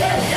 Yeah.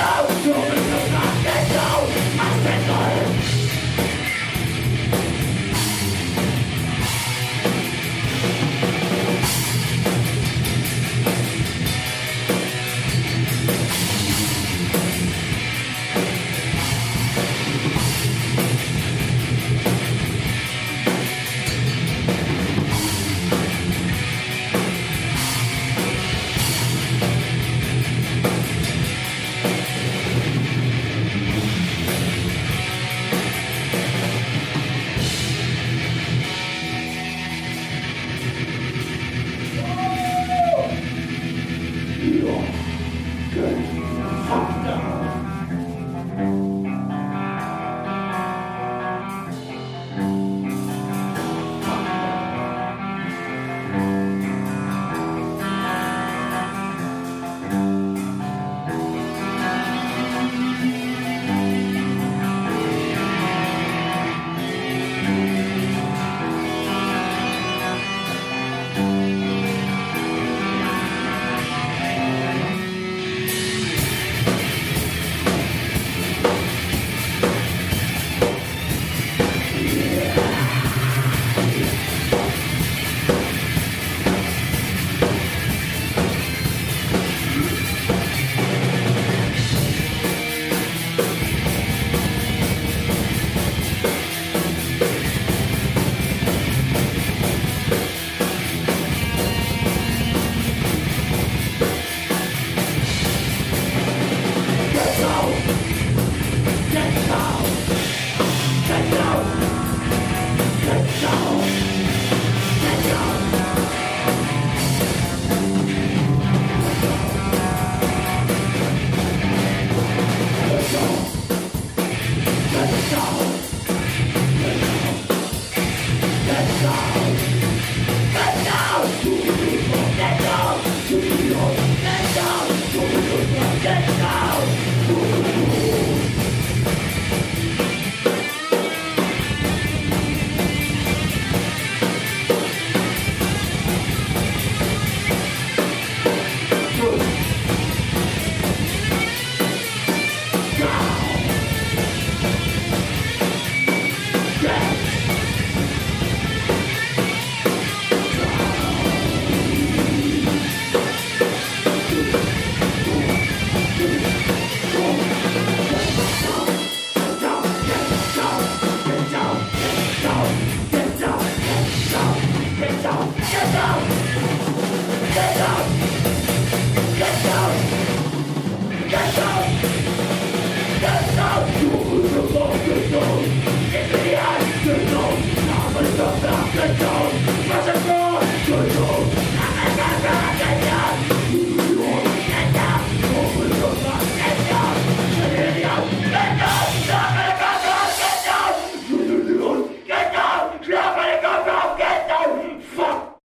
Stop.